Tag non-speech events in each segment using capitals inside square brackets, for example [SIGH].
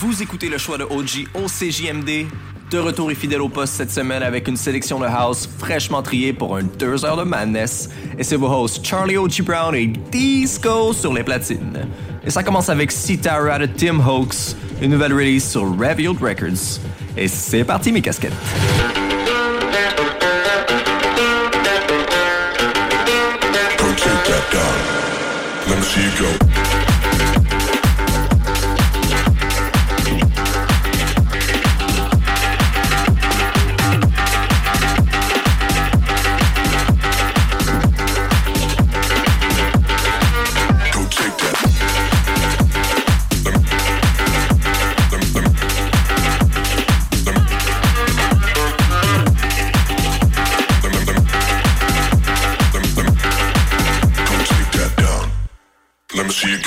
Vous écoutez le choix de OG au CJMD. De retour et fidèle au poste cette semaine avec une sélection de house fraîchement triée pour un 2 heures de madness. Et c'est vos hosts Charlie O.G. Brown et Disco sur les platines. Et ça commence avec Sitara de Tim Hoax, une nouvelle release sur Revealed Records. Et c'est parti mes casquettes.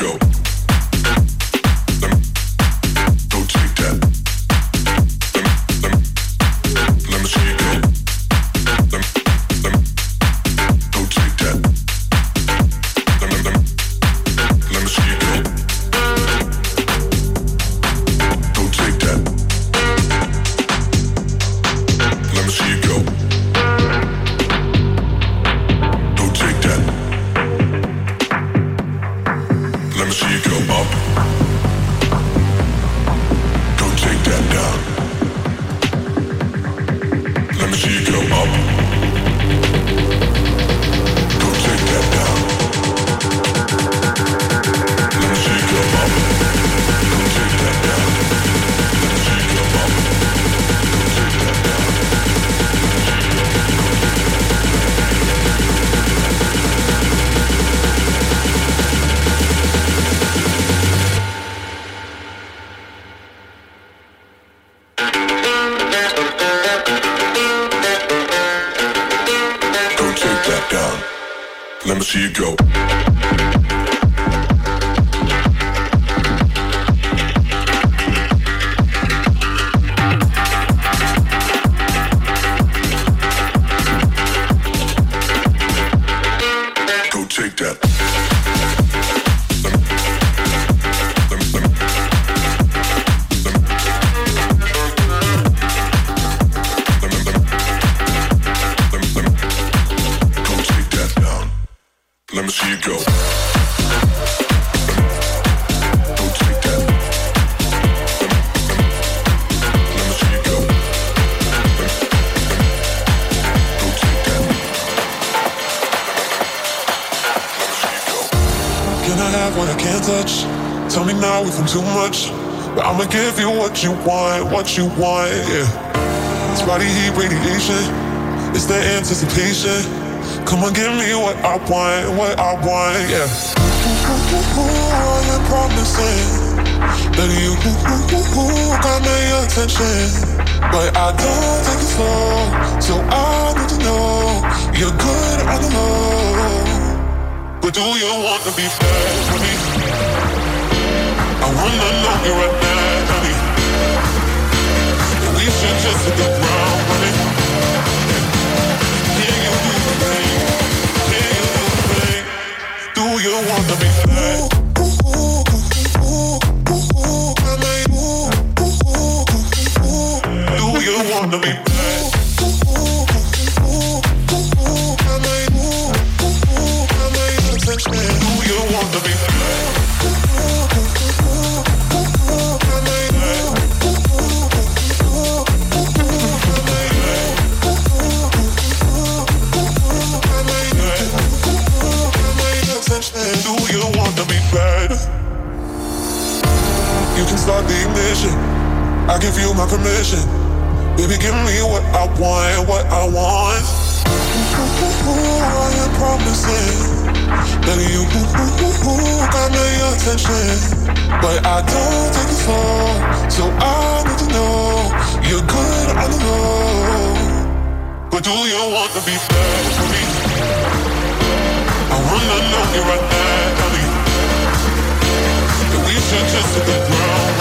Go. Let me see you go. Give you what you want, what you want, yeah. It's body heat radiation. It's the anticipation. Come on, give me what I want, what I want, yeah. All you're promising that you got my attention. But I don't take it slow, so I need to know you're good on the low. But do you want to be bad with me? I wanna know you right now, you go. Do you want to be bad? Want, what I want. I am promising that you got my attention. But I don't take it far, so I need to know you're good on the low. But do you want to be bad for me? I wanna know you right now, honey. That we should just hit the ground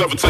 Never take.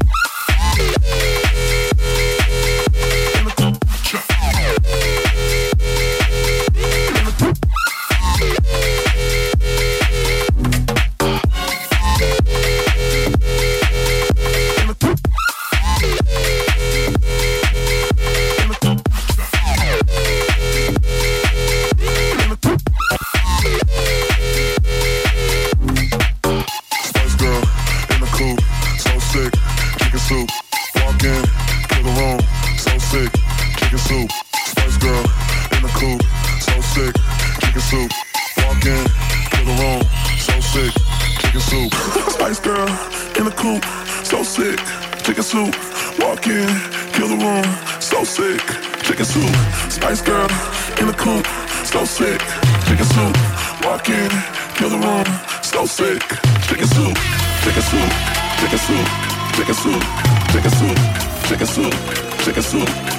take a swoop, take a swoop, take a swoop, take a swoop, take a swoop.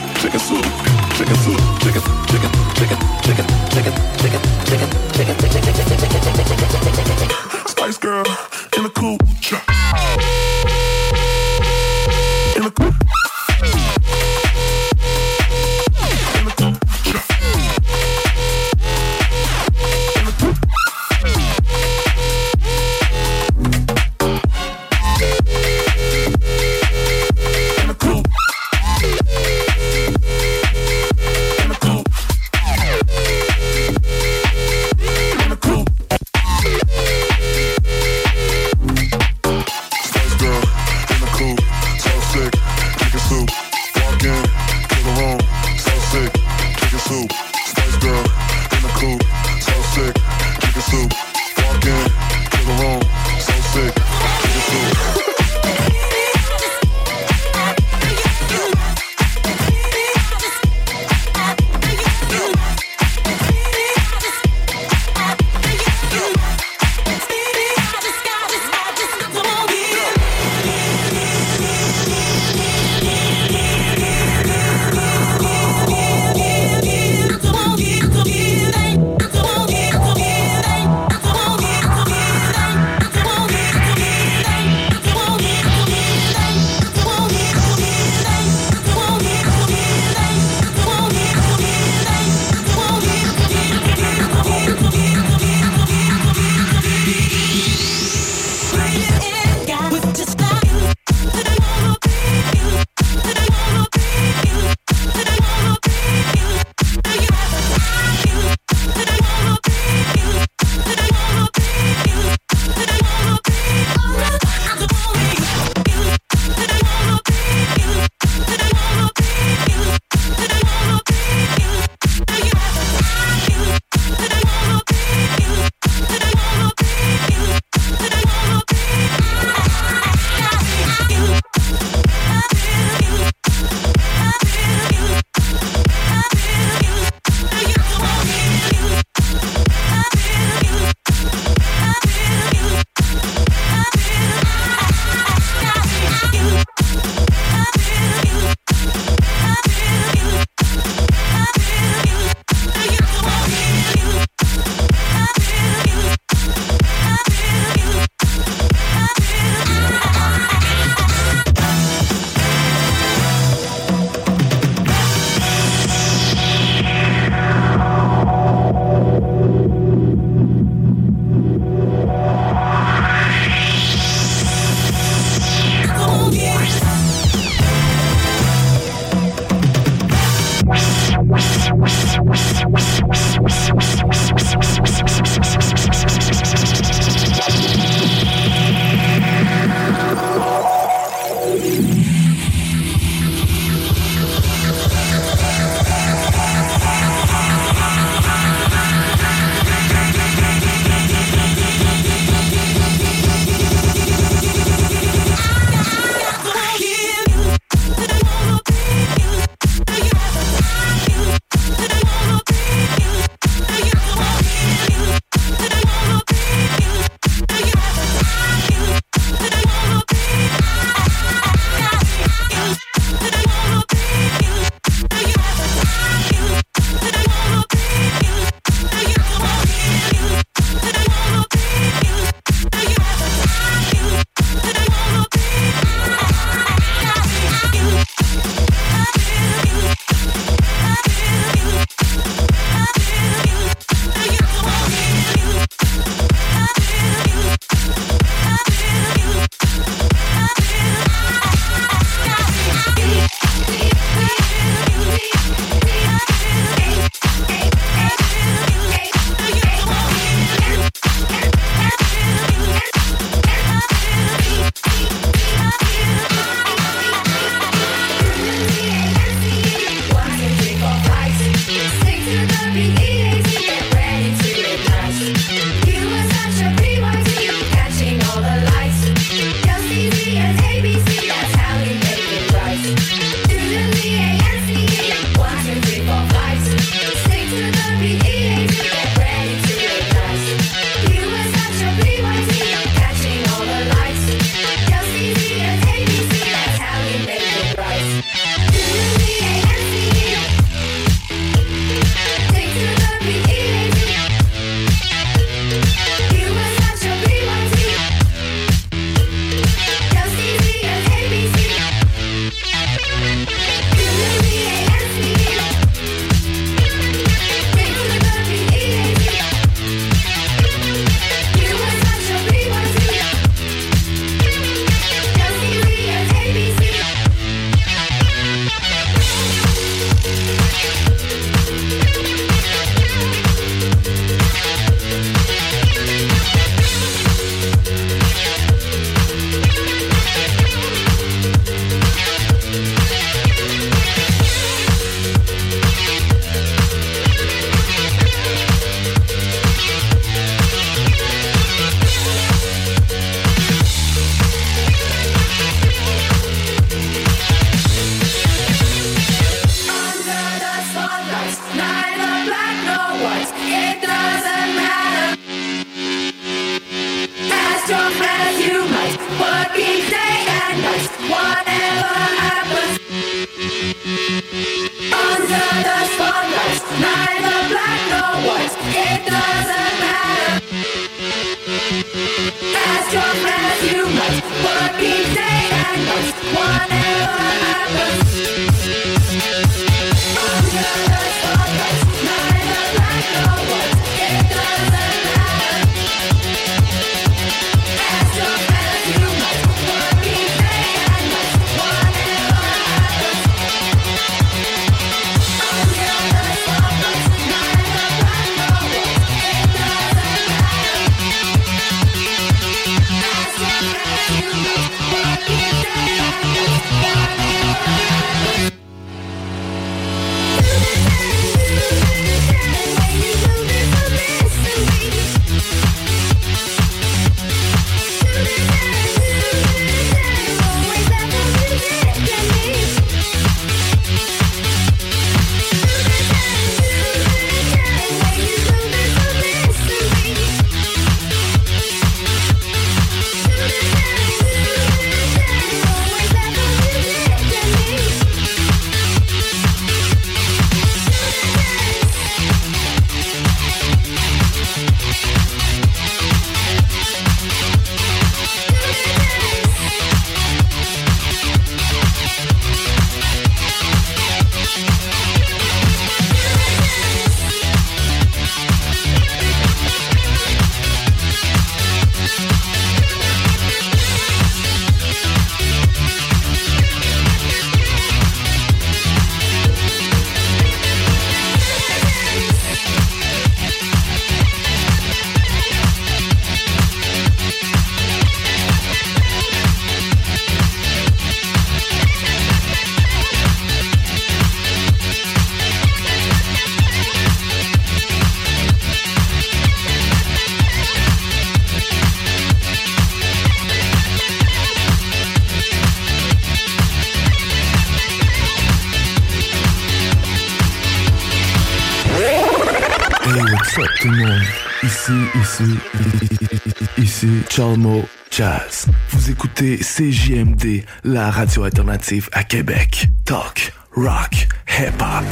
Chalmo Jazz. Vous écoutez CJMD, la radio alternative à Québec. Talk, rock, hip-hop.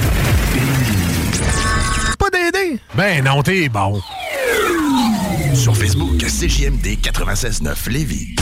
Pas d'aider? Ben non, t'es bon. Sur Facebook, CJMD 96.9 Lévis.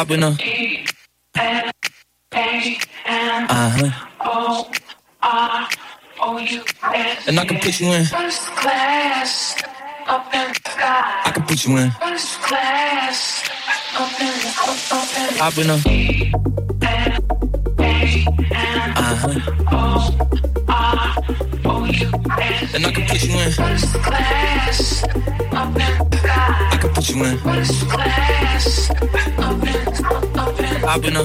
popping up. Uh-huh. And I can put you in. First class up in the sky. I can put you in. First class up in the up in the. I've been up. Uh-huh. And I can put you in. First class up in the sky. I can put you in. First class. I've been a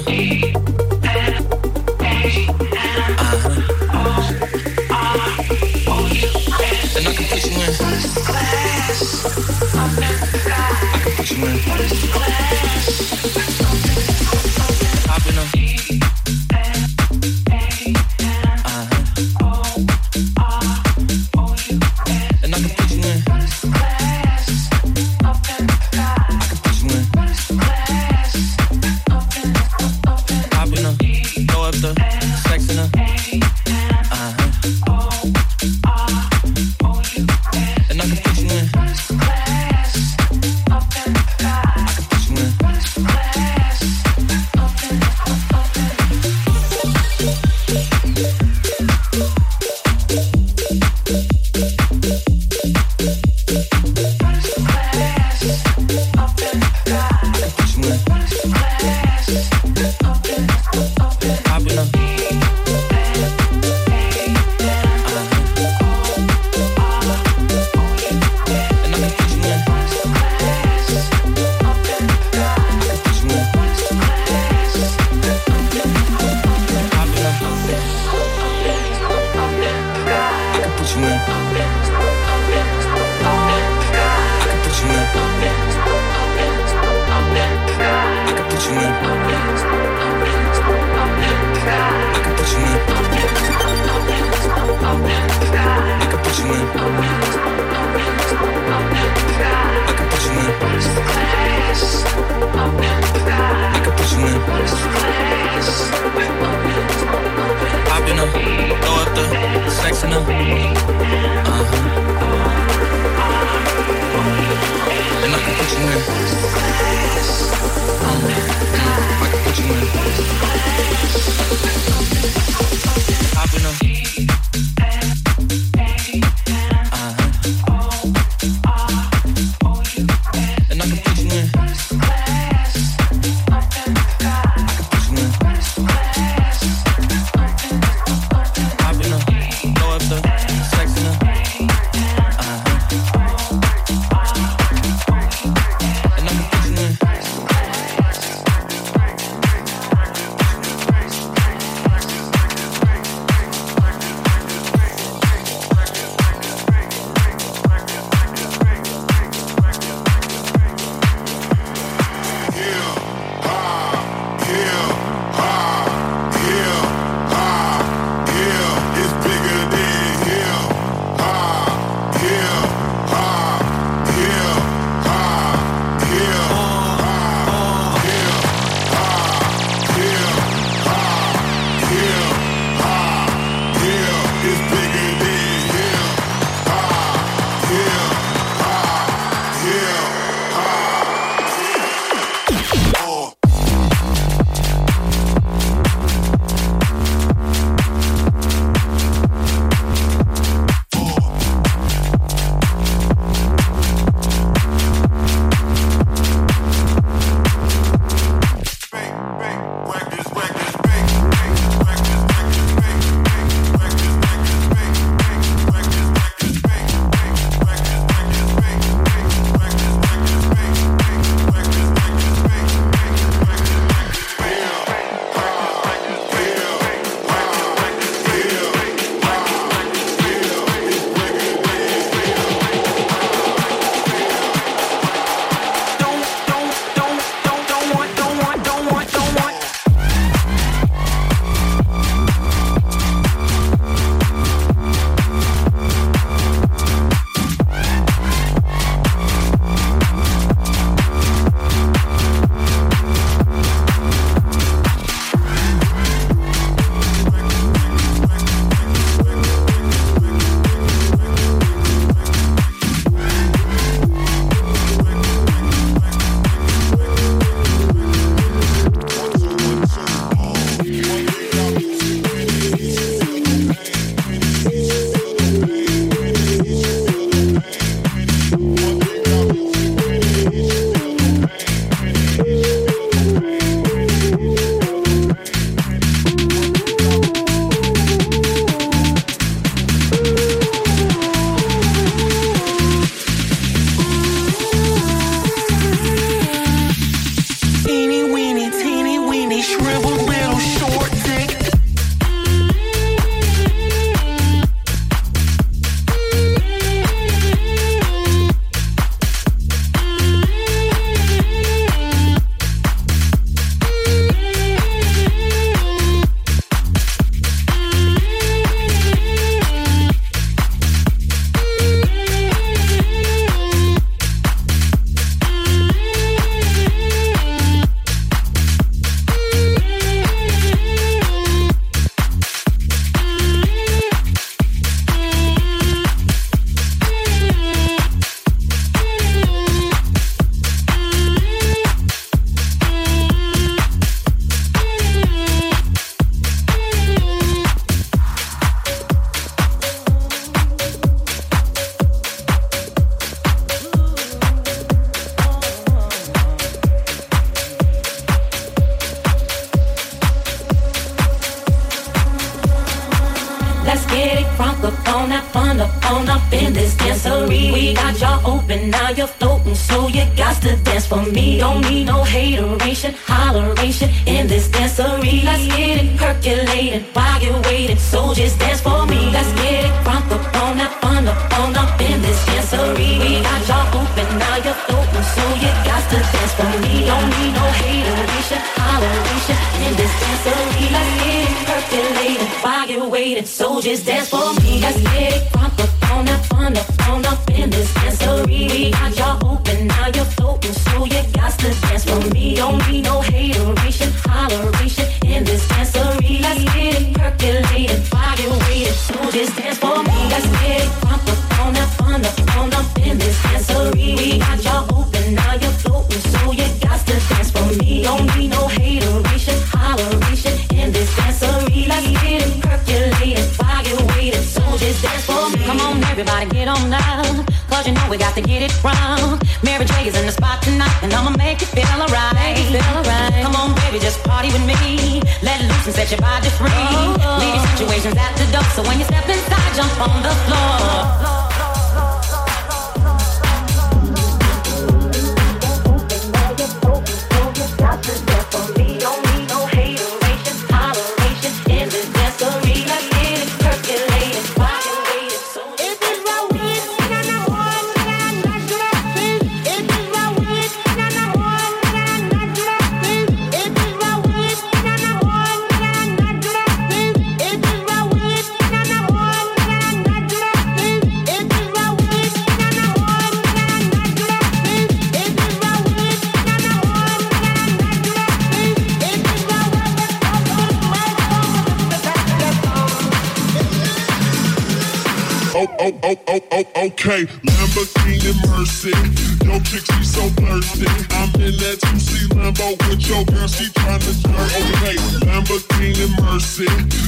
Yo, girl, she tryna flirt. Okay, Lamborghini Mercy.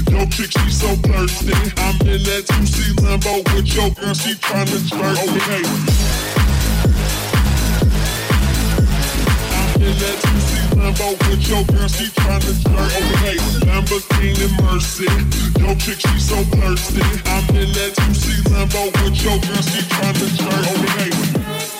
Yo, chick, she so thirsty. I'm in that 2C limbo with your girl, she tryna flirt. Okay. I'm in that 2C limbo with your girl, she tryna flirt. Okay, Lamborghini Mercy. Yo, chick, she so thirsty. I'm in that 2C limbo with your girl, she tryna flirt. Okay.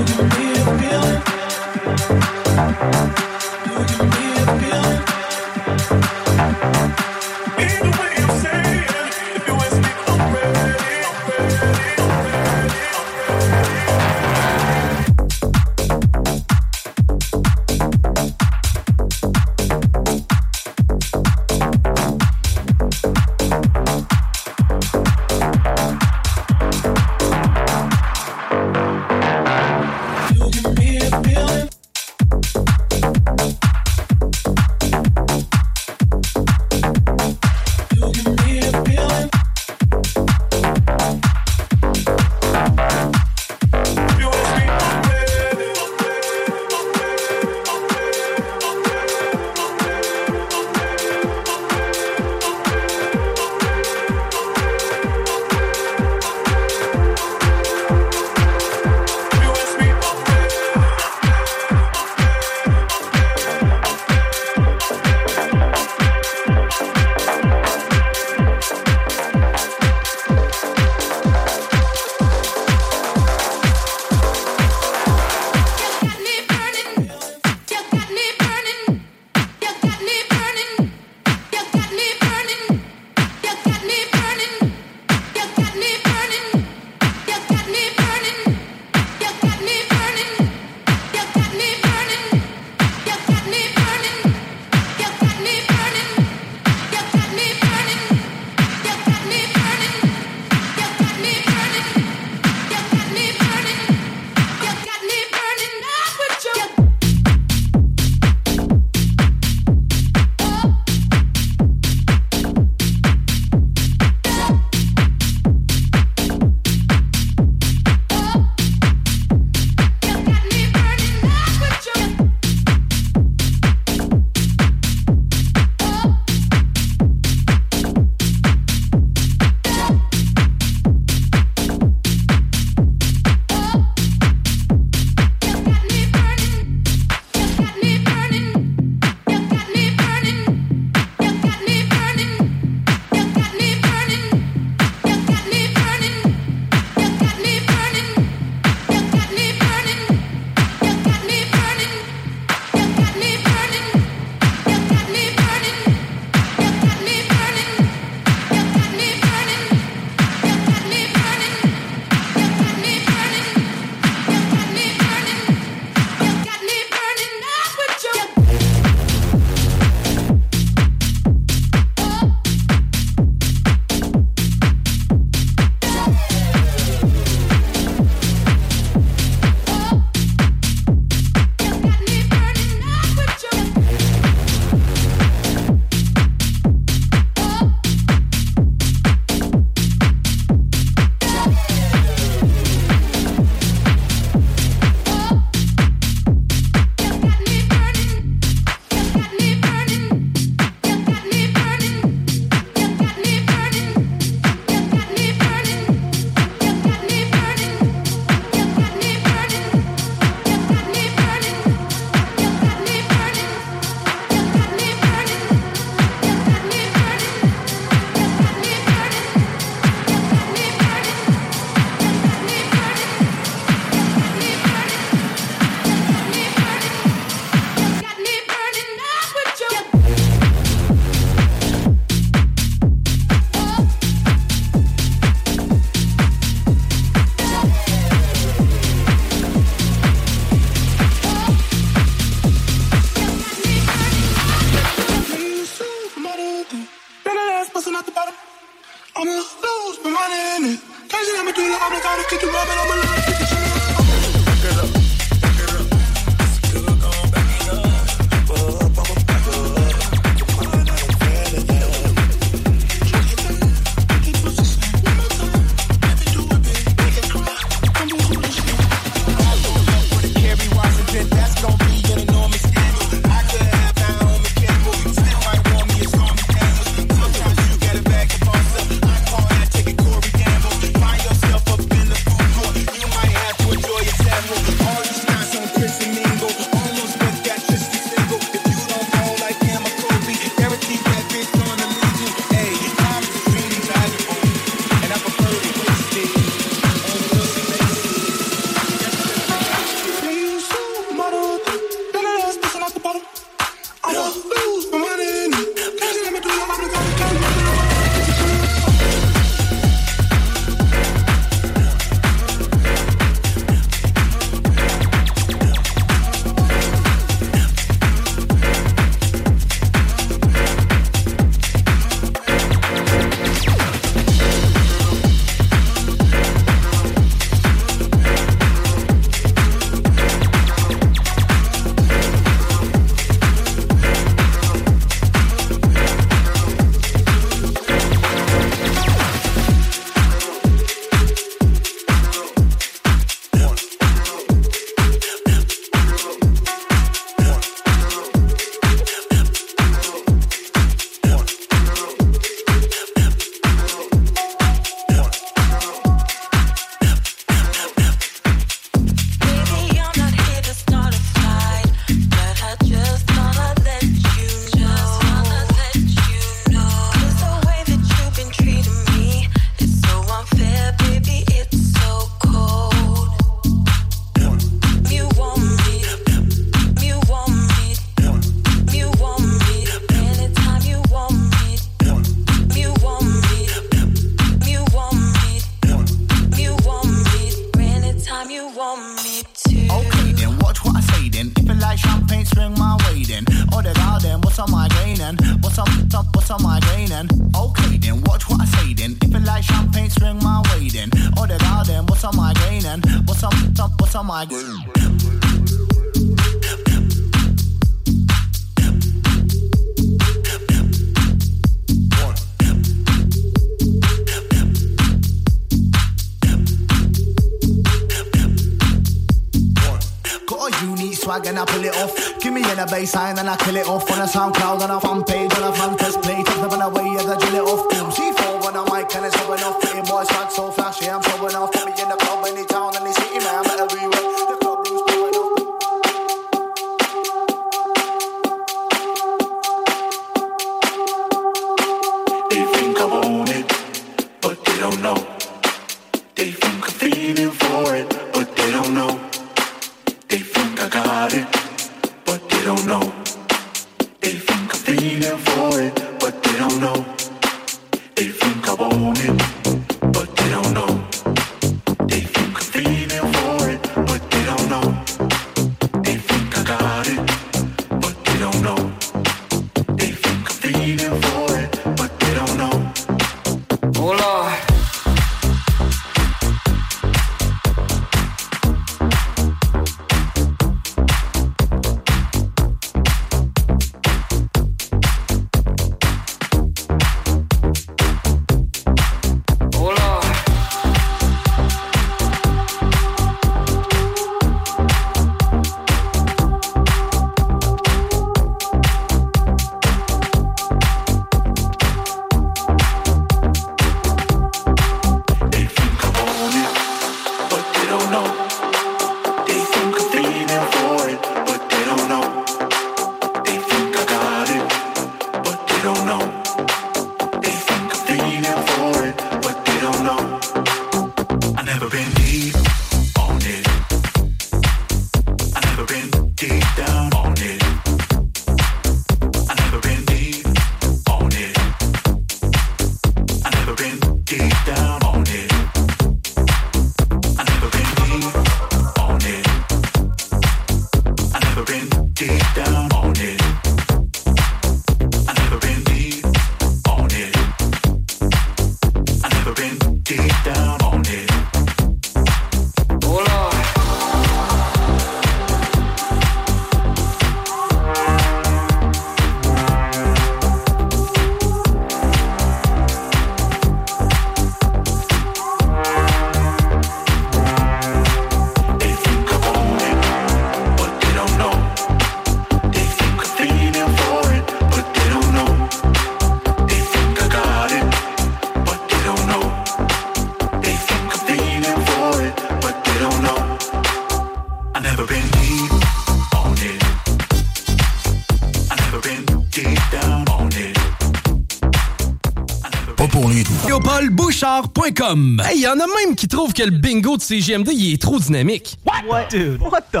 Léopoldbouchard.com Hey, y en a même qui trouvent que le bingo de CGMD, il est trop dynamique. What? Dude, what the?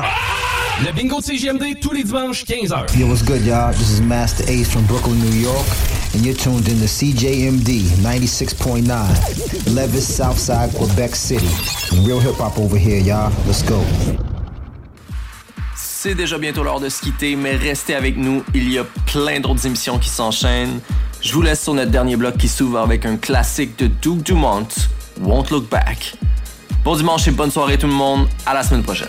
Le bingo de CGMD, tous les dimanches, 15h. Yo, what's good, y'all? This is Master Ace from Brooklyn, New York, and you're tuned in to CJMD 96.9, Levis, Southside, Quebec City. Real hip hop over here, y'all. Let's go. C'est déjà bientôt l'heure de se quitter, mais restez avec nous. Il y a plein d'autres émissions qui s'enchaînent. Je vous laisse sur notre dernier bloc qui s'ouvre avec un classique de Duke Dumont, Won't Look Back. Bon dimanche et bonne soirée tout le monde. À la semaine prochaine.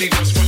really was.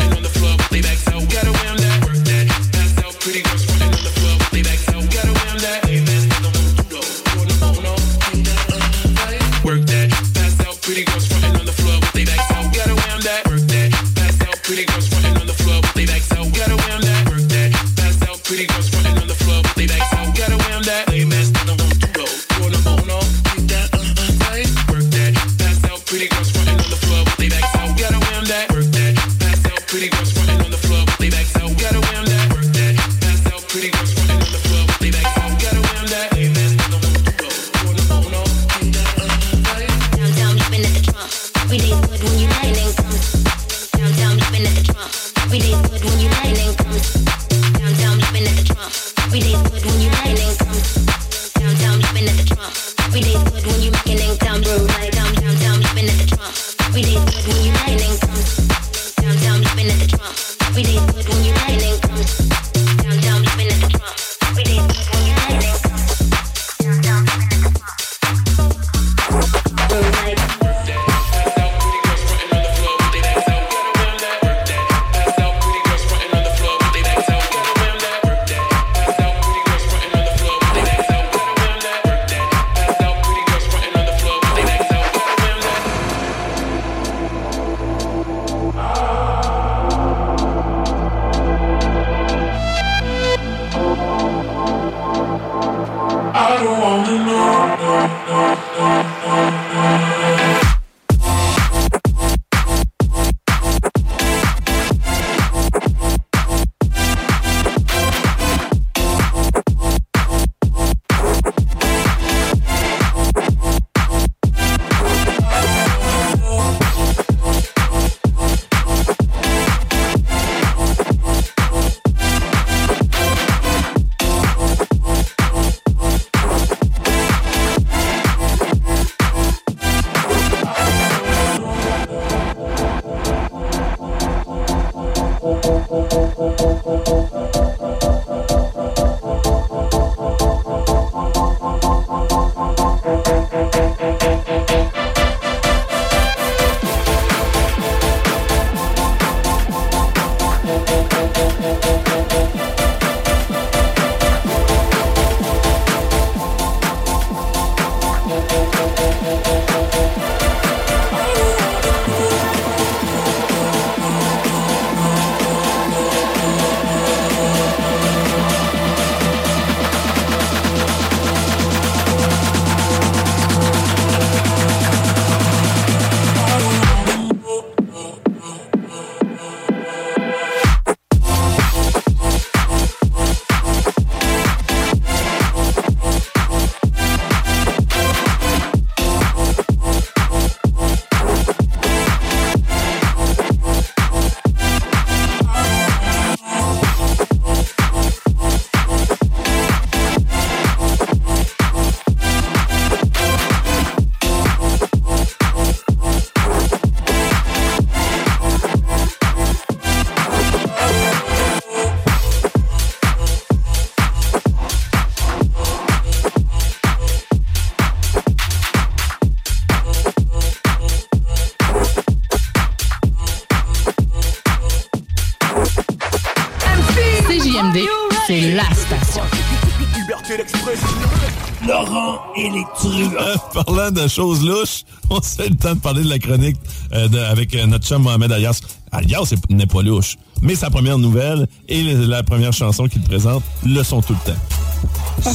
choses louches. [LAUGHS] On sait le temps de parler de la chronique euh, avec euh, notre chum Mohamed Alias. Alias n'est pas louche, mais sa première nouvelle et la première chanson qu'il présente le sont tout le temps.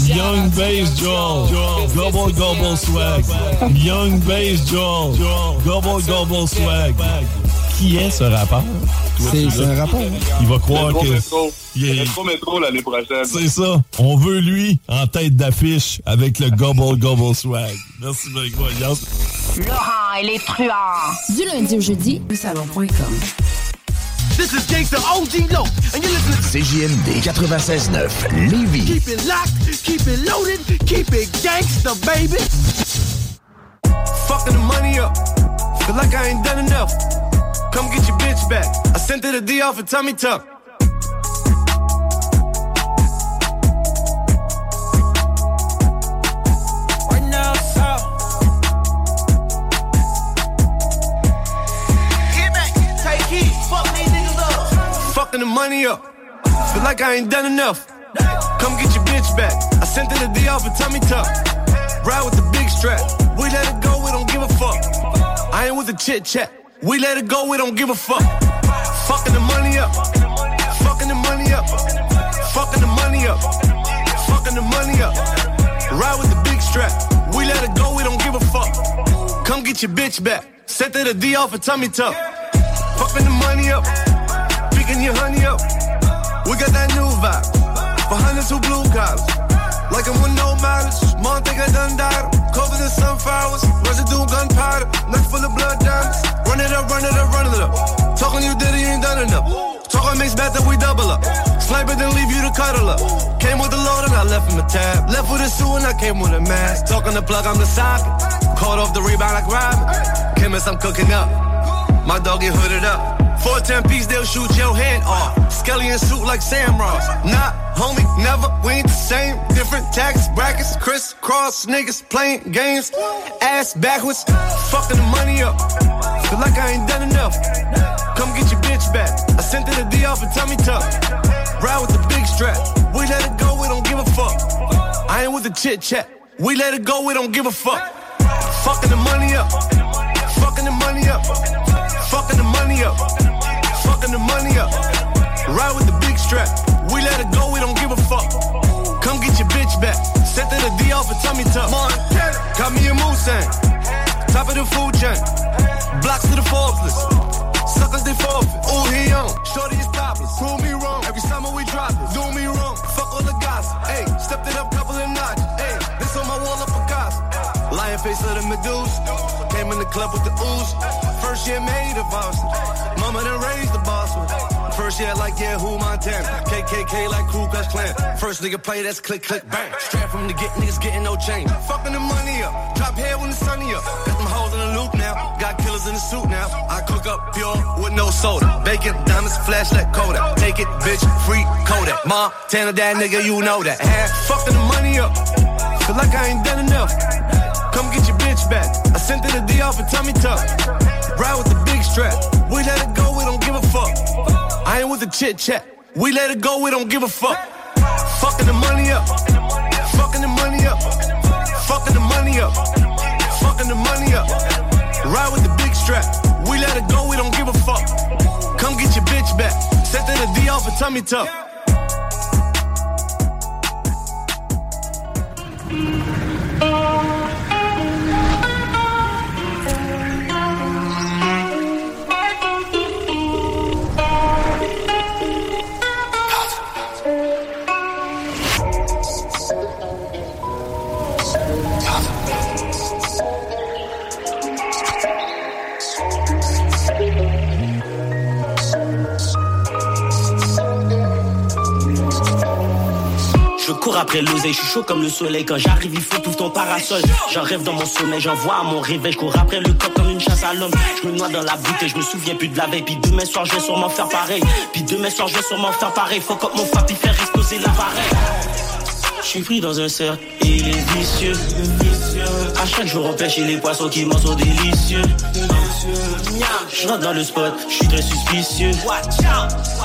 Young Bass Joel, Gobble Gobble Swag. Young Bass Joel, Gobble Gobble Swag. Qui est ce rappeur? C'est un rapport. Hein. Il va croire que. Métro. Il est... métro l'année prochaine. C'est ça. On veut lui en tête d'affiche avec le Gobble Gobble Swag. Merci, Marie-Claude. Laurent et les truands. Du lundi au jeudi, le salon.com. This is Gangsta OG Low, and you're listening to CJMD 96.9, Lévis. Keep it locked, keep it loaded, keep it gangsta, baby. Fucking the money up, feel like I ain't done enough. Come get your bitch back. I sent her the D off of tummy tuck. Right now, south. Get back, take heat, fuck these niggas up. Fucking the money up. Feel like I ain't done enough. Come get your bitch back. I sent her the D off of tummy tuck. Ride with the big strap. We let it go, we don't give a fuck. I ain't with the chit chat. We let it go, we don't give a fuck. Fucking the money up. Fucking the money up. Fucking the money up. Fucking the money up. Ride with the big strap. We let it go, we don't give a fuck. Come get your bitch back. Set her the D off of tummy tuck. Fucking the money up. Picking your honey up. We got that new vibe. For hundreds who blue collars. Like I'm with no mileage. Mom think I done died. Covered in sunflowers. Residue gunpowder. Neck full of blood diamonds. Run it up, run it up, run it up. Talking you did you ain't done enough. Talking makes bad that we double up. Sniper then leave you to cuddle up. Came with the load and I left him a tab. Left with a suit and I came with a mask. Talking the plug, I'm the socket. Caught off the rebound like Robin. Chemist, I'm cooking up. My dog get hooded up. 410 piece, they'll shoot your head off. Skelly in suit like Sam Ross. Nah, homie, never. We ain't the same. Different tax brackets. Crisscross niggas playing games. Ass backwards. Fucking the money up. Feel like I ain't done enough. Come get your bitch back. I sent her the D off and tummy tuck. Ride with the big strap. We let it go, we don't give a fuck. I ain't with the chit chat. We let it go, we don't give a fuck. Fucking the money up. Fucking the money up. Money up. Fucking the money up. Ride with the big strap. We let it go, we don't give a fuck. Come get your bitch back. Set to the D off and tummy tuck. Got me a Mustang. Top of the food chain. Blocks to the Forbes list. Suckers they forfeit. Ooh, he on. Shorty is topless. Prove me wrong. Every summer we drop it. Do me face of the Medusa. Came in the club with the ooze. First year made a boss. Mama done raised the boss. First year like yeah, who Montana. KKK like Ku Klux Klan. First nigga play that's click click bang. Strap from the get niggas getting no change. Fucking the money up. Drop head when the sunny up. Got them hoes in the loop now. Got killers in the suit now. I cook up pure with no soda. Bacon, diamonds, flash like Kodak. Take it, bitch, free Kodak. Montana, that nigga, you know that. Fucking the money up. Feel like I ain't done enough. Come get your bitch back. I sent her the D off and tummy tuck. Ride with the big strap. We let it go, we don't give a fuck. I ain't with the chit chat. We let it go, we don't give a fuck. Fucking the money up. Fucking the money up. Fucking the money up. Fucking the money up. Ride with the big strap. We let it go, we don't give a fuck. Come get your bitch back. Set the D off and tummy tuck. Je cours après l'oseille, je suis chaud comme le soleil. Quand j'arrive, il faut tout ton parasol. J'en rêve dans mon sommeil, j'en vois à mon réveil. Je cours après le cop comme une chasse à l'homme. Je me noie dans la bouteille, je me souviens plus de la veille. Puis demain soir, je vais sûrement faire pareil. Puis demain soir, je vais sûrement faire pareil. Faut comme mon il fait exploser l'appareil. Je suis pris dans un cercle il est vicieux. À chaque jour, on pêche les poissons qui mangent sont délicieux. Je rentre dans le spot, je suis très suspicieux.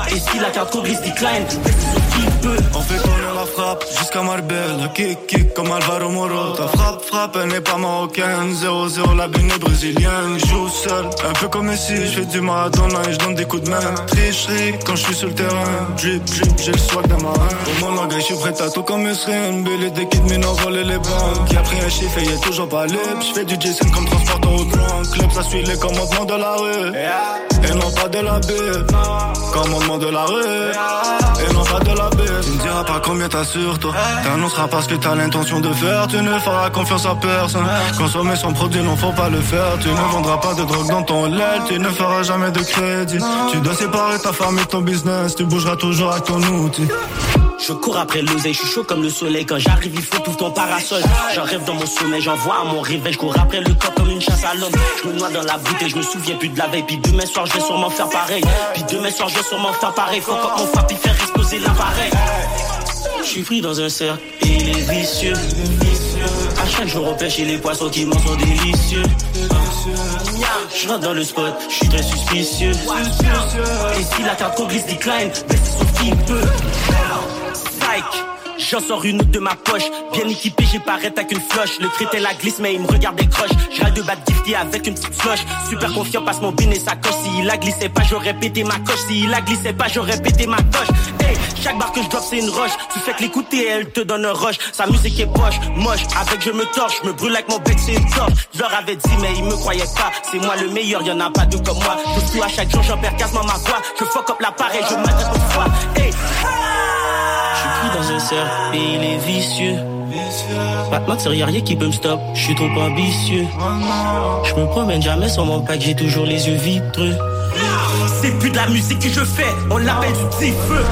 Et si la carte glisse decline, qui peut On fait tourner la frappe jusqu'à Marbella. Kick, kick comme Alvaro Morata Frappe, frappe, elle n'est pas marocaine. 0-0, la bine est brésilienne. Je joue seul, un peu comme Messi. Je fais du Maradona et je donne des coups de main. Tricherie quand je suis sur le terrain. Drip, drip, j'ai le swag d'un marin Pour mon langage, je suis prêt à tout comme Esrin Belle des kids, mais non, voler les banques. Qui a pris un chiffre et y a toujours pas libre Je fais du Jason comme transporteur au grand club. Ça suit les commandements de la rue Et non pas de la bille Commandement de la rue Et non pas de la bille Tu me diras pas combien t'as sur toi. T'annonceras pas ce que t'as l'intention de faire. Tu ne feras confiance à personne. Consommer son produit, non, faut pas le faire. Tu ne vendras pas de drogue dans ton lait. Tu ne feras jamais de crédit. Tu dois séparer ta femme et ton business. Tu bougeras toujours avec ton outil. Je cours après l'oseille, je suis chaud comme le soleil. Quand j'arrive, il faut tout ton parasol. J'en rêve dans mon sommeil, j'en vois à mon réveil. Je cours après le corps comme une chasse à l'homme. Je me noie dans la bouteille, je me souviens plus de la veille. Puis demain soir, je vais sûrement faire pareil. Puis demain soir, je vais sûrement faire pareil. Faut que mon frappe, il faire exploser l'appareil. Je suis pris dans un cercle et il est vicieux. À chaque jour, on pêche et les poissons qui mangent sont délicieux. Je rentre dans le spot, je suis très suspicieux. Et si la carte glisse decline, baisse son qui peut. J'en sors une autre de ma poche, bien équipé, j'ai pas avec une floche. Le traité la glisse, mais il me regarde des croches. Je de bad gifty avec une petite floche. Super confiant, passe mon bin et sa coche. S'il a glissé pas, j'aurais pété ma coche. S'il a glissé pas, j'aurais pété ma coche. Hey, chaque barre que je drop, c'est une roche. Tu fais que l'écouter, elle te donne un rush. Sa musique est poche, moche. Avec je me torche, je me brûle avec mon bec, c'est une torche. Je leur avais dit, mais ils me croyaient pas. C'est moi le meilleur, y en a pas deux comme moi. Je fous à chaque jour, j'en perds quasiment ma voix. Je fuck up l'appareil, je m'attaque une fois. Hey. Suis dans un cercle et il est vicieux. Pas de mentir, y'a rien qui peut me stop, je suis trop ambitieux. Je me promène jamais sur mon pack, j'ai toujours les yeux vitreux. C'est plus de la musique que je fais, on l'appelle du petit feu.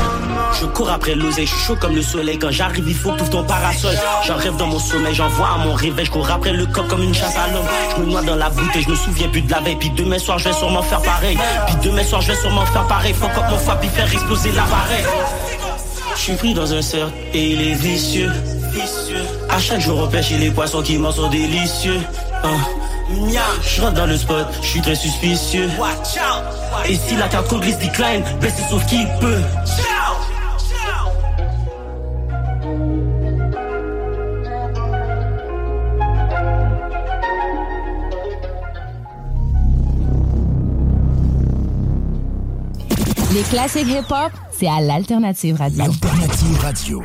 Je cours après l'oseille, je suis chaud comme le soleil. Quand j'arrive, il faut que tout ton parasol. J'en rêve dans mon sommeil, j'en vois à mon réveil. Je cours après le cop comme une chasse à l'homme. Je me noie dans la bouteille, je me souviens plus de la veille. Puis demain soir, je vais sûrement faire pareil. Puis demain soir, je vais sûrement faire pareil. Faut comme mon puis faire exploser l'appareil. Je suis pris dans un cercle et il est vicieux. À chaque jour on pêche et les poissons qui mangent sont délicieux. Hein. Je rentre dans le spot, je suis très suspicieux. Et si la carte glisse decline, baissez sauf qui peut. Les classiques hip-hop, c'est à l'Alternative Radio.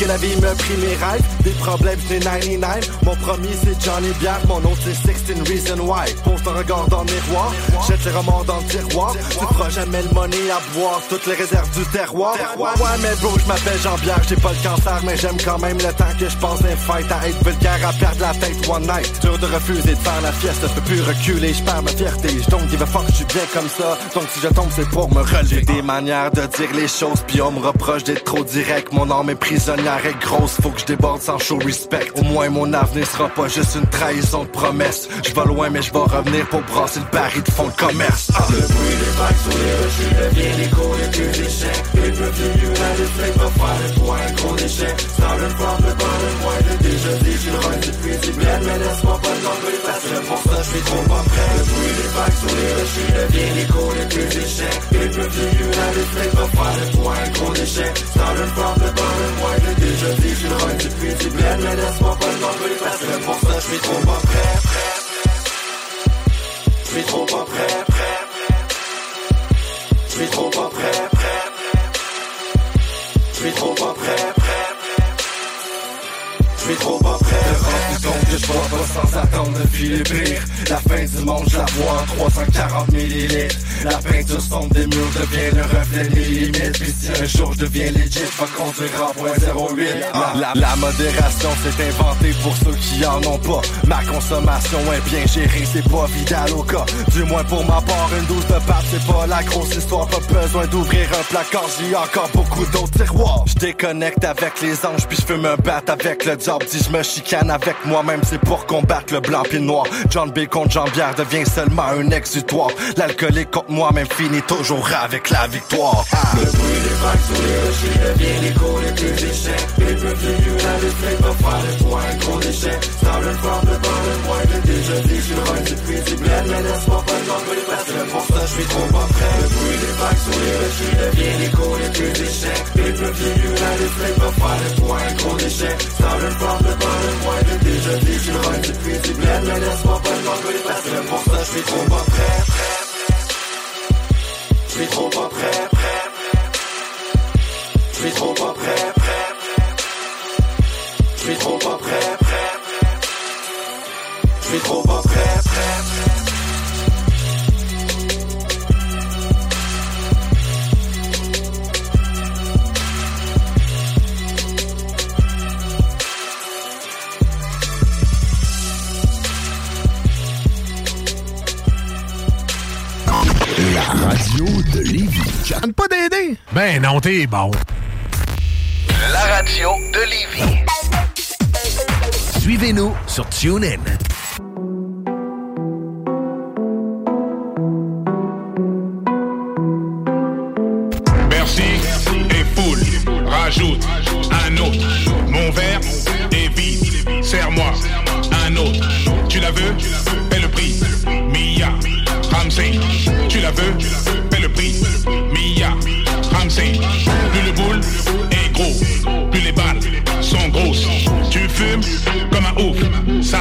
Que la vie m'a pris mes rêves, des problèmes c'est 99. Mon premier c'est Johnny Bière, mon autre c'est 16 Reason Why. Pose ton regard dans le miroir, jette les remords dans le tiroir. Tu feras jamais le money à boire toutes les réserves du terroir. Ouais, mais bro, je m'appelle Jean Bière, j'ai pas le cancer, mais j'aime quand même le temps que je passe un fight à être vulgaire, à perdre la tête one night. Dur de refuser de faire la fiesta, je peux plus reculer, je perds ma fierté. Je don't give a fuck, je suis bien comme ça. Donc si je tombe, c'est pour me relever. Des manières de dire les choses, puis on me reproche d'être trop direct. Mon âme est prisonnière grosse, faut que je déborde sans show respect. Au moins mon avenir sera pas juste une trahison de promesse. Je vais loin, mais je vais revenir pour brasser le pari de fond de commerce. Ah. Le bruit des de murs deviennent un jour je deviens legit, va conduire en point 08 la, la modération s'est inventée pour ceux qui en ont pas. Ma consommation est bien gérée, c'est pas vidal au cas. Du moins pour ma part, une douce de pape, c'est pas la grosse histoire. Pas besoin d'ouvrir un placard, j'ai encore beaucoup d'autres tiroirs. Je déconnecte avec les anges, puis je fais me battre avec le diable. Dis je me chicane avec moi-même, c'est pour combattre le blanc puis le noir. John B contre Jean Bière devient seulement un exutoire. L'alcoolique contre moi-même finit toujours avec la victoire. Ah. Vagues sur les rochers devient plus d'échecs. Les peuples United va faire le point un gros échec. Started from the bottom, moi de déjà dit, je le run depuis du bled, mais laisse-moi pas tomber parce que pour ça, je suis trop pas prêt. Le bruit des vagues sur les rochers devient l'écho des plus d'échecs. Les peuples United va faire le point un gros échec. Started from the bottom, moi de déjà dit, je le run depuis du bled, mais laisse-moi pas tomber parce que pour ça, je suis trop pas prêt, prêt. Je suis trop pas prêt, Je suis trop pas prêt, Je suis trop pas prêt, radio de Lévis. Ça ne pas d'aider. Ben non, t'es bon. La radio de Lévis. Suivez-nous sur TuneIn. Merci et full. Rajoute un autre. Mon verre est vide. Serre-moi un autre. Tu la veux Paie le prix. Mia, Ramsey. Tu la veux Paie le prix. Mia, Ramsey.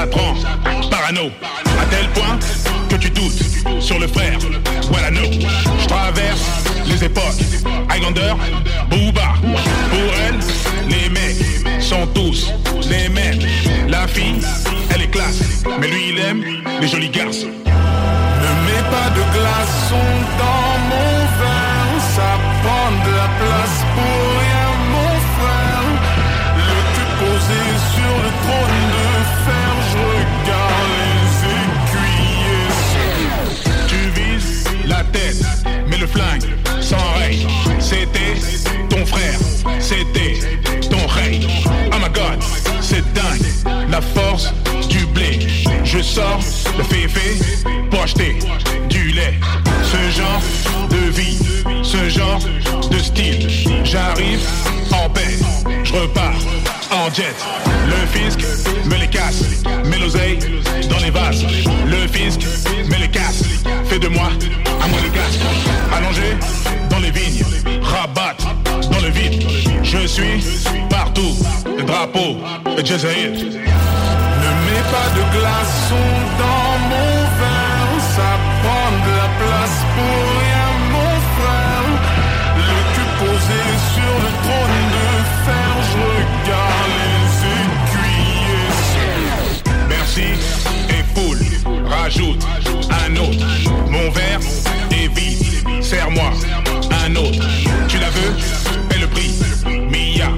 Parano. À tel point que tu doutes sur le frère. Voilà, no. Je traverse les époques. Highlander, Booba. Pour elle, les mecs sont tous les mêmes. La fille, elle est classe. Mais lui, il aime les jolies garces. Ne mets pas de glaçons dans mon verre, ça prend flingue s'enraye. C'était ton frère, c'était ton rey. Oh my god, c'est dingue, la force du blé. Je sors le féfé pour acheter du lait. Ce genre de vie, ce genre de style. J'arrive en paix, je repars en jet. Le fisc me les casse, met l'oseille dans les vases. Le fisc me les casse, fait de moi un moins de casque. Allongé dans les vignes, rabat dans le vide. Je suis partout, le drapeau Jezreel. Ne mets pas de glaçons dans mon et full. Rajoute un autre. Mon verre est vide. Serre-moi un autre. Tu la veux? Paie le prix. Mia,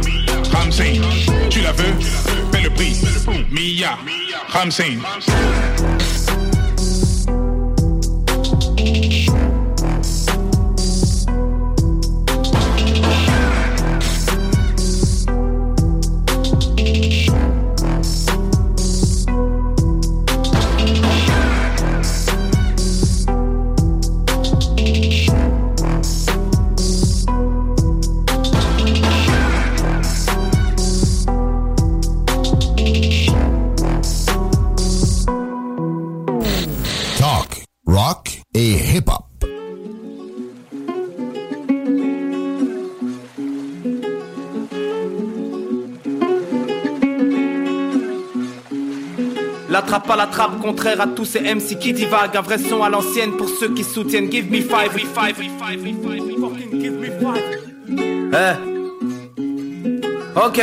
Ramsey. Tu la veux? Paie le prix. Mia, Ramsey. Contraire à tous ces MC qui divaguent. Un vrai son à l'ancienne pour ceux qui soutiennent. Give me five, we five, we five, we five, we fucking give me five. Eh. Ok,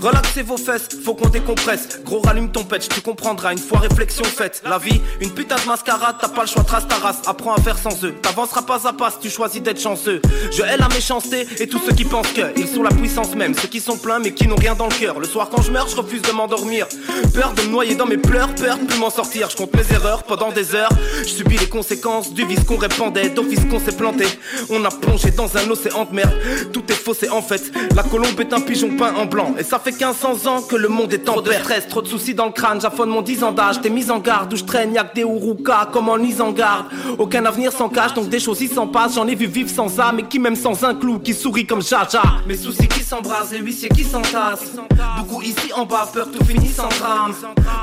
relaxez vos fesses, faut qu'on décompresse. Gros, rallume ton patch, tu comprendras une fois réflexion faite. La vie, une putain de mascarade, t'as pas le choix, trace ta race. Apprends à faire sans eux, t'avanceras pas à pas si tu choisis d'être chanceux. Je hais la méchanceté et tous ceux qui pensent que ils sont la puissance même. Ceux qui sont pleins mais qui n'ont rien dans le cœur. Le soir quand je meurs, je refuse de m'endormir. Peur de me noyer dans mes pleurs, peur de plus m'en sortir. Je compte mes erreurs pendant des heures. Je subis les conséquences du vice qu'on répandait, d'office qu'on s'est planté. On a plongé dans un océan de merde. Tout est faux, c'est en fait. La colombe est un pigeon peint en blanc. Et ça fait 1500 ans que le monde est en de stress, trop de soucis dans le crâne. J'affonne mon 10 ans d'âge. T'es mis en garde où je traîne, y'a que des Uruka comme en mise en garde. Aucun avenir sans cache, donc des choses y s'en passent. J'en ai vu vivre sans âme et qui même sans un clou, qui sourit comme Jaja. Mes soucis qui s'embrasent, les huissiers qui s'entassent. Beaucoup ici en bas, peur tout finit sans drame.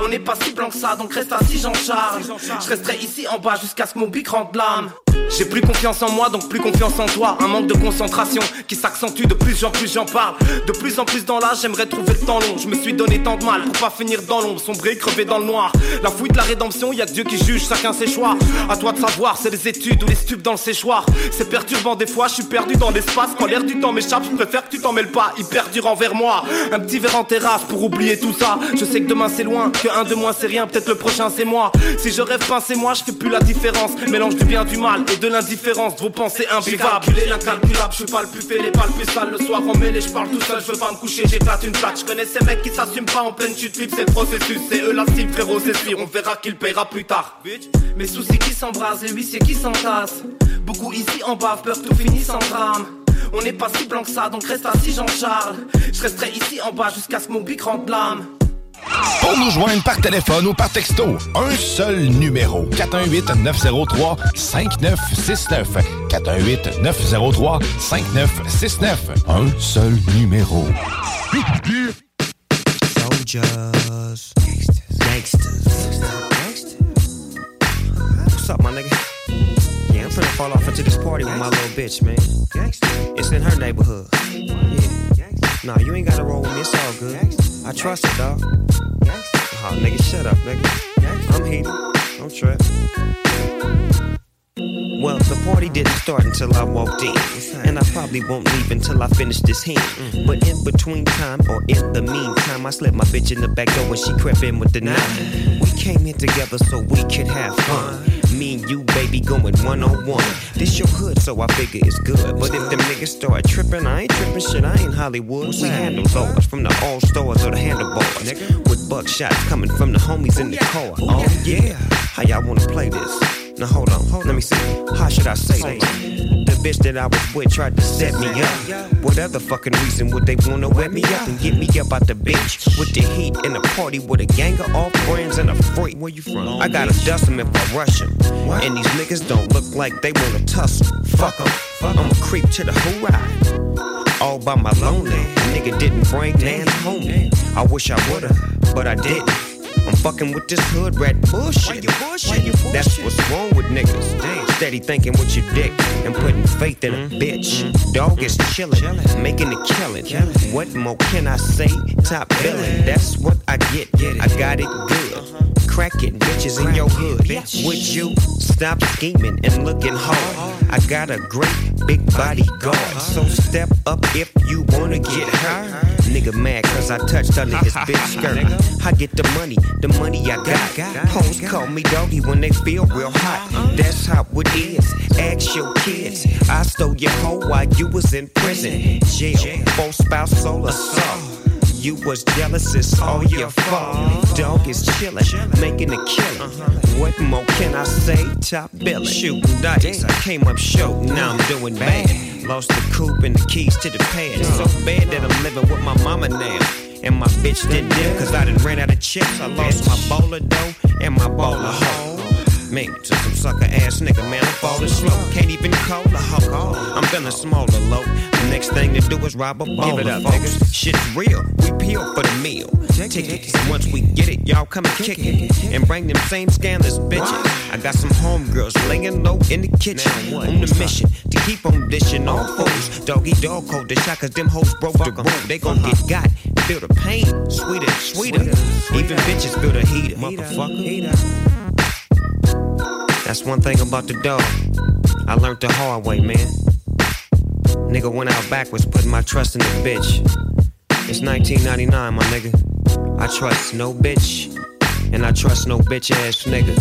On n'est pas si blanc que ça, donc reste assis, j'en charge. Je resterai ici en bas jusqu'à ce que mon bic rentre l'âme. J'ai plus confiance en moi, donc plus confiance en toi. Un manque de concentration qui s'accentue de plus en plus j'en parle. De plus en plus dans l'âge, j'aimerais trouver le temps long. Je me suis donné tant de mal pour pas finir dans l'ombre, sombrer, crever dans le noir. La fuite, la rédemption, y a Dieu qui juge, chacun ses choix. À toi de savoir, c'est les études ou les stupes dans le séchoir. C'est perturbant des fois, je suis perdu dans l'espace. Quand l'air du temps m'échappe, je préfère que tu t'en mêles pas. Hyper dur envers moi. Un petit verre en terrasse pour oublier tout ça. Je sais que demain c'est loin, que un de moins c'est rien, peut-être le prochain c'est moi. Si je rêve pas, c'est moi, je fais plus la différence. Mélange du bien, du mal et de l'indifférence. Vos pensées imbuvables. Calculé, l'incalculable, je suis pas le plus fêlé, pas le sale. Le soir en mêlée, je parle tout seul, je veux pas me coucher, j'éclate une plaque. Je connais ces mecs qui s'assument pas en pleine chute libre, c'est le processus. C'est eux la cible, frérot, c'est sûr. On verra qui le paiera plus tard. Mes soucis qui s'embrasent, les huissiers qui s'entassent. Beaucoup ici en bas peur que tout finisse en drame. On n'est pas si blanc que ça, donc reste assis Jean-Charles. Je resterai ici en bas jusqu'à ce que mon bic rentre l'âme. Pour nous joindre par téléphone ou par texto, un seul numéro. 418-903-5969. 418-903-5969. Un seul numéro. Soldiers. Gangsters. What's up, my nigga? Yeah, I'm finna fall off into this party with my little bitch, man. It's in her neighborhood. Yeah. Nah, you ain't gotta roll with me, it's all good. I trust it, dog. Oh, nigga, shut up, nigga. I'm heated. Don't trip. Well, the party didn't start until I walked in. And I probably won't leave until I finish this hand. But in between time, or in the meantime, I slipped my bitch in the back door when she crept in with the knife. We came in together so we could have fun. Me and you, baby, going one on one. This your hood, so I figure it's good. But if them niggas start tripping, I ain't tripping shit, I ain't Hollywood. We handle those from the all stores or the handlebars. With buckshots coming from the homies in the oh, car. Oh, oh, yeah. How y'all wanna play this? Now hold on, let me see. How should I say this? The bitch that I was with tried to set me up. What other fucking reason would they wanna wet me up and get me up out the bitch with the heat in a party with a gang of off friends and a freak? Where you from? I gotta dust them if I rush 'em. And these niggas don't look like they wanna tussle. Fuck 'em. I'm a creep to the who ride. All by my lonely. Nigga didn't bring man home. I wish I would've, but I didn't. I'm fucking with this hood rat bullshit. That's what's wrong with niggas. Steady thinking with your dick and putting faith in a bitch. Dog is chillin', making a killing. What more can I say? Top billing. That's what I get. I got it good. Cracking bitches in your hood. Would you stop scheming and looking hard? I got a great big bodyguard. So step up if you wanna get hurt. Nigga mad cause I touched under his bitch [LAUGHS] skirt. I get the money, the money I got. Hoes call me doggy when they feel real hot. That's how it is. Ask your kids. I stole your hoe while you was in prison. Jail, full spouse soul assault. You was jealous, it's all your fault. Dog is chillin', making a killing. What more can I say? Top billing. Shooting dice, I came up short, now I'm doing bad. Lost the coupe and the keys to the pad. So bad that I'm living with my mama now. And my bitch did dip, cause I done ran out of chips. I lost my bowler dough and my bowler hoe. Me, to some sucker ass nigga, man, I'm falling slow. Can't even call a hoe. I'm feeling smaller, low. The next thing to do is rob a bowler, it up, folks. Shit's real, we peel for the meal. Tickets, once we get it, y'all come and kick it. And bring them same scandalous bitches. I got some homegirls laying low in the kitchen. On the mission to keep on dishing all foes. Doggy dog code the shot, cause them hoes broke the rule. They gon' get got, feel the pain. Sweeter, sweeter. Even bitches feel the heater. Motherfucker. That's one thing about the dog. I learned the hard way, man. Nigga went out backwards, putting my trust in the bitch. It's 1999, my nigga. I trust no bitch, and I trust no bitch ass nigga.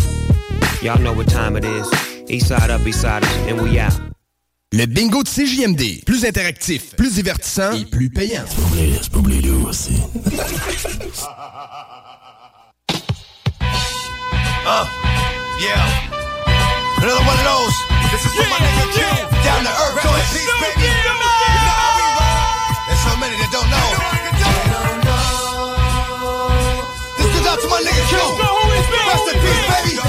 Y'all know what time it is. East side up, east side, and we out. Le bingo de CJMD. Plus interactif, plus divertissant et plus payant. C'est pas aussi. Uh, yeah. Another one of those. This is for my nigga Q. Down to earth, go in peace, baby. You know how we roll. There's so many that don't know. This goes out to my nigga Q. Rest in peace, baby.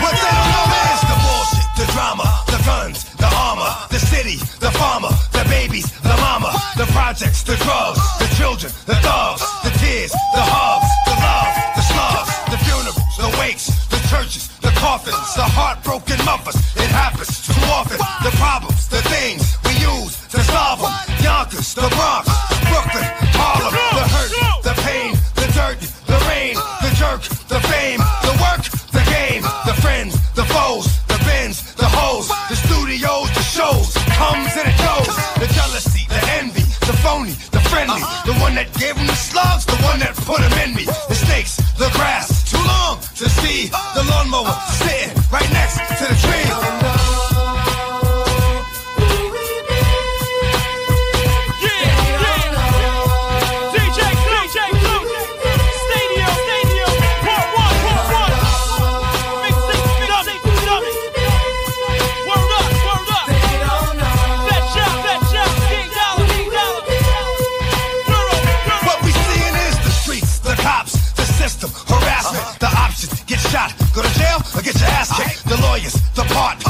What they don't know is the bullshit, the drama, the guns, the armor, the city, the farmer, the babies, the mama, the projects, the drugs, the children, the thugs, the tears, the hugs, churches, the coffins, the heartbroken mothers. It happens too often. The problems, the things we use to solve them. Yonkers, the Bronx, Brooklyn, Harlem, the hurt, the pain, the dirt, the rain, the jerk, the fame, the work, the game, the friends, the foes, the bins, the hoes, the studios, the shows, comes and it goes. The jealousy, the envy, the phony, the friendly, the one that gave them the slugs, the one that put them in me. The snakes, the grass, the pot.